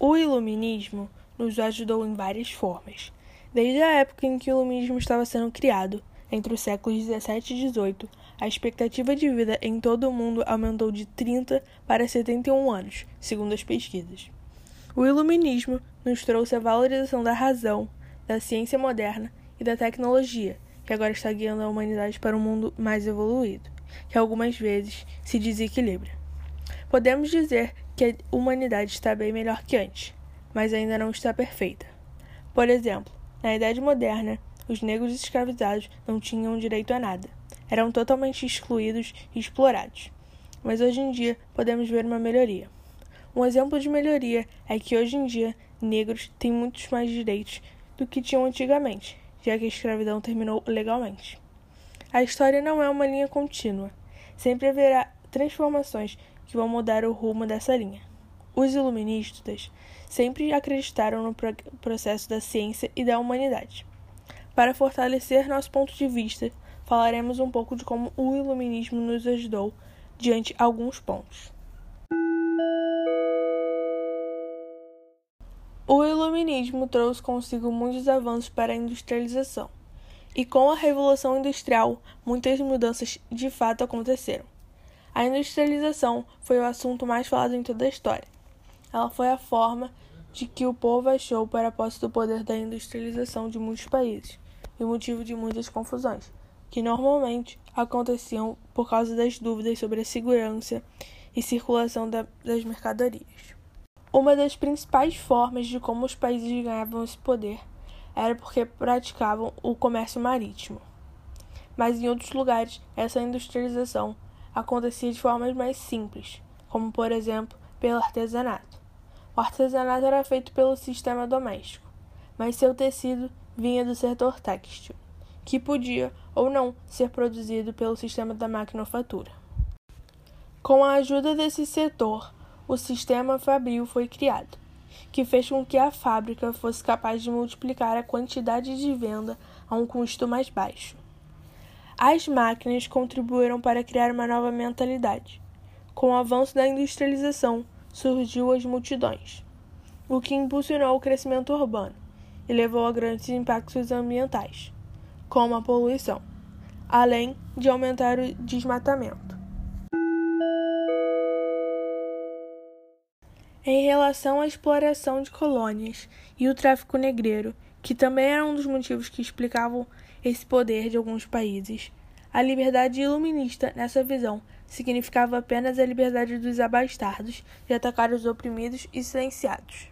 O iluminismo nos ajudou em várias formas. Desde a época em que o iluminismo estava sendo criado, entre os séculos 17 e 18, a expectativa de vida em todo o mundo aumentou de 30 para 71 anos, segundo as pesquisas. O iluminismo nos trouxe a valorização da razão, da ciência moderna e da tecnologia, que agora está guiando a humanidade para um mundo mais evoluído, que algumas vezes se desequilibra. Podemos dizer que a humanidade está bem melhor que antes, mas ainda não está perfeita. Por exemplo, na Idade Moderna, os negros escravizados não tinham direito a nada. Eram totalmente excluídos e explorados. Mas hoje em dia podemos ver uma melhoria. Um exemplo de melhoria é que hoje em dia negros têm muitos mais direitos do que tinham antigamente, já que a escravidão terminou legalmente. A história não é uma linha contínua. Sempre haverá transformações que vão mudar o rumo dessa linha. Os iluministas sempre acreditaram no processo da ciência e da humanidade. Para fortalecer nosso ponto de vista, falaremos um pouco de como o iluminismo nos ajudou diante alguns pontos. O iluminismo trouxe consigo muitos avanços para a industrialização, e com a Revolução Industrial, muitas mudanças de fato aconteceram. A industrialização foi o assunto mais falado em toda a história. Ela foi a forma de que o povo achou para a posse do poder da industrialização de muitos países e motivo de muitas confusões, que normalmente aconteciam por causa das dúvidas sobre a segurança e circulação da, das mercadorias. Uma das principais formas de como os países ganhavam esse poder era porque praticavam o comércio marítimo. Mas em outros lugares, essa industrialização acontecia de formas mais simples, como por exemplo pelo artesanato. O artesanato era feito pelo sistema doméstico, mas seu tecido vinha do setor têxtil, que podia ou não ser produzido pelo sistema da maquinofatura. Com a ajuda desse setor, o sistema fabril foi criado, que fez com que a fábrica fosse capaz de multiplicar a quantidade de venda a um custo mais baixo. As máquinas contribuíram para criar uma nova mentalidade. Com o avanço da industrialização, surgiu as multidões, o que impulsionou o crescimento urbano e levou a grandes impactos ambientais, como a poluição, além de aumentar o desmatamento. Em relação à exploração de colônias e o tráfico negreiro, que também era um dos motivos que explicavam esse poder de alguns países, a liberdade iluminista, nessa visão, significava apenas a liberdade dos abastardos de atacar os oprimidos e silenciados.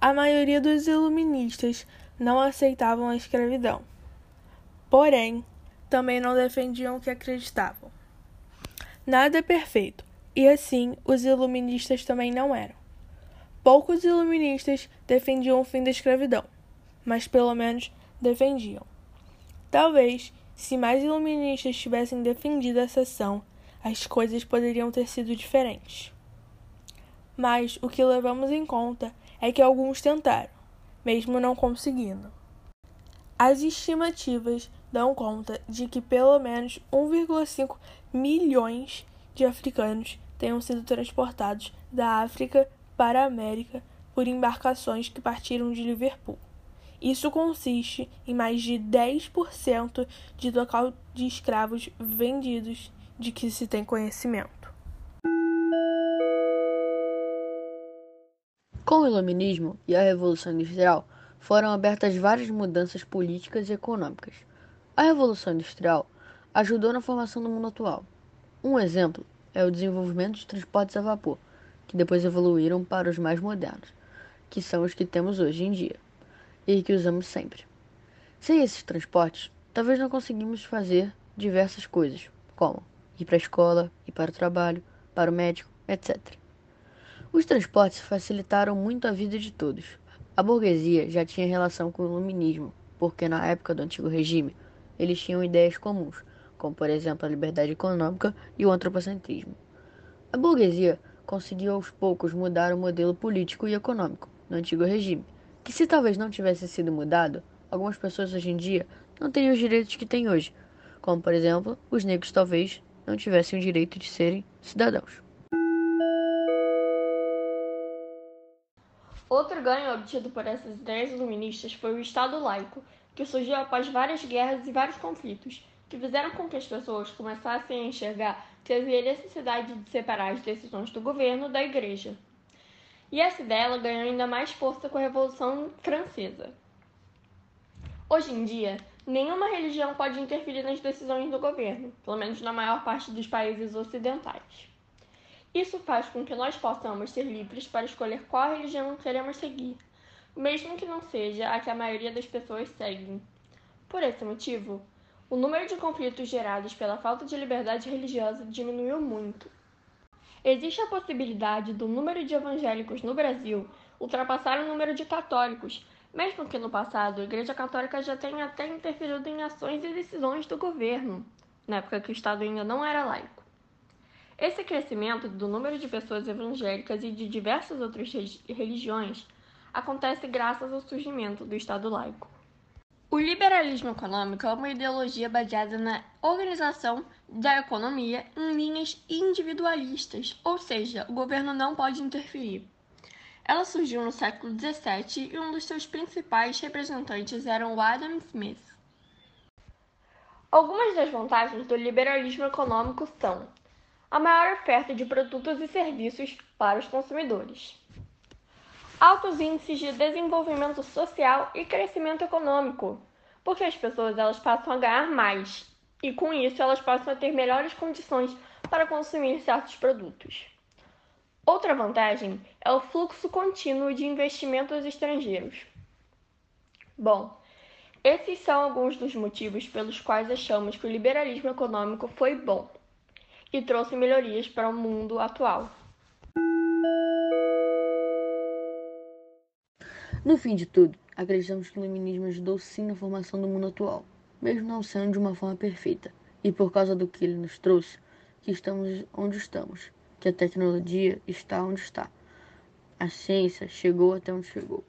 A maioria dos iluministas não aceitavam a escravidão. Porém, também não defendiam o que acreditavam. Nada é perfeito, e assim os iluministas também não eram. Poucos iluministas defendiam o fim da escravidão, mas pelo menos defendiam. Talvez, se mais iluministas tivessem defendido essa ação, as coisas poderiam ter sido diferentes. Mas o que levamos em conta é que alguns tentaram, mesmo não conseguindo. As estimativas dão conta de que pelo menos 1,5 milhões de africanos tenham sido transportados da África para a América por embarcações que partiram de Liverpool. Isso consiste em mais de 10% de total de escravos vendidos de que se tem conhecimento. Com o Iluminismo e a Revolução Industrial, foram abertas várias mudanças políticas e econômicas. A Revolução Industrial ajudou na formação do mundo atual. Um exemplo é o desenvolvimento de transportes a vapor, que depois evoluíram para os mais modernos, que são os que temos hoje em dia e que usamos sempre. Sem esses transportes, talvez não conseguimos fazer diversas coisas, como ir para a escola, ir para o trabalho, para o médico, etc. Os transportes facilitaram muito a vida de todos. A burguesia já tinha relação com o iluminismo, porque na época do antigo regime eles tinham ideias comuns, como por exemplo a liberdade econômica e o antropocentrismo. A burguesia conseguiu aos poucos mudar o modelo político e econômico no antigo regime, que se talvez não tivesse sido mudado, algumas pessoas hoje em dia não teriam os direitos que têm hoje, como por exemplo, os negros talvez não tivessem o direito de serem cidadãos. Outro ganho obtido por essas ideias iluministas foi o Estado laico, que surgiu após várias guerras e vários conflitos, que fizeram com que as pessoas começassem a enxergar que havia necessidade de separar as decisões do governo da igreja. E essa ideia ganhou ainda mais força com a Revolução Francesa. Hoje em dia, nenhuma religião pode interferir nas decisões do governo, pelo menos na maior parte dos países ocidentais. Isso faz com que nós possamos ser livres para escolher qual religião queremos seguir, mesmo que não seja a que a maioria das pessoas seguem. Por esse motivo, o número de conflitos gerados pela falta de liberdade religiosa diminuiu muito. Existe a possibilidade do número de evangélicos no Brasil ultrapassar o número de católicos, mesmo que no passado a Igreja Católica já tenha até interferido em ações e decisões do governo, na época que o Estado ainda não era laico. Esse crescimento do número de pessoas evangélicas e de diversas outras religiões acontece graças ao surgimento do Estado laico. O liberalismo econômico é uma ideologia baseada na organização da economia em linhas individualistas, ou seja, o governo não pode interferir. Ela surgiu no século XVII e um dos seus principais representantes era o Adam Smith. Algumas das vantagens do liberalismo econômico são a maior oferta de produtos e serviços para os consumidores. Altos índices de desenvolvimento social e crescimento econômico, porque as pessoas elas passam a ganhar mais e com isso elas passam a ter melhores condições para consumir certos produtos. Outra vantagem é o fluxo contínuo de investimentos estrangeiros. Bom, esses são alguns dos motivos pelos quais achamos que o liberalismo econômico foi bom e trouxe melhorias para o mundo atual. No fim de tudo, acreditamos que o iluminismo ajudou sim na formação do mundo atual, mesmo não sendo de uma forma perfeita, e por causa do que ele nos trouxe, que estamos onde estamos, que a tecnologia está onde está. A ciência chegou até onde chegou.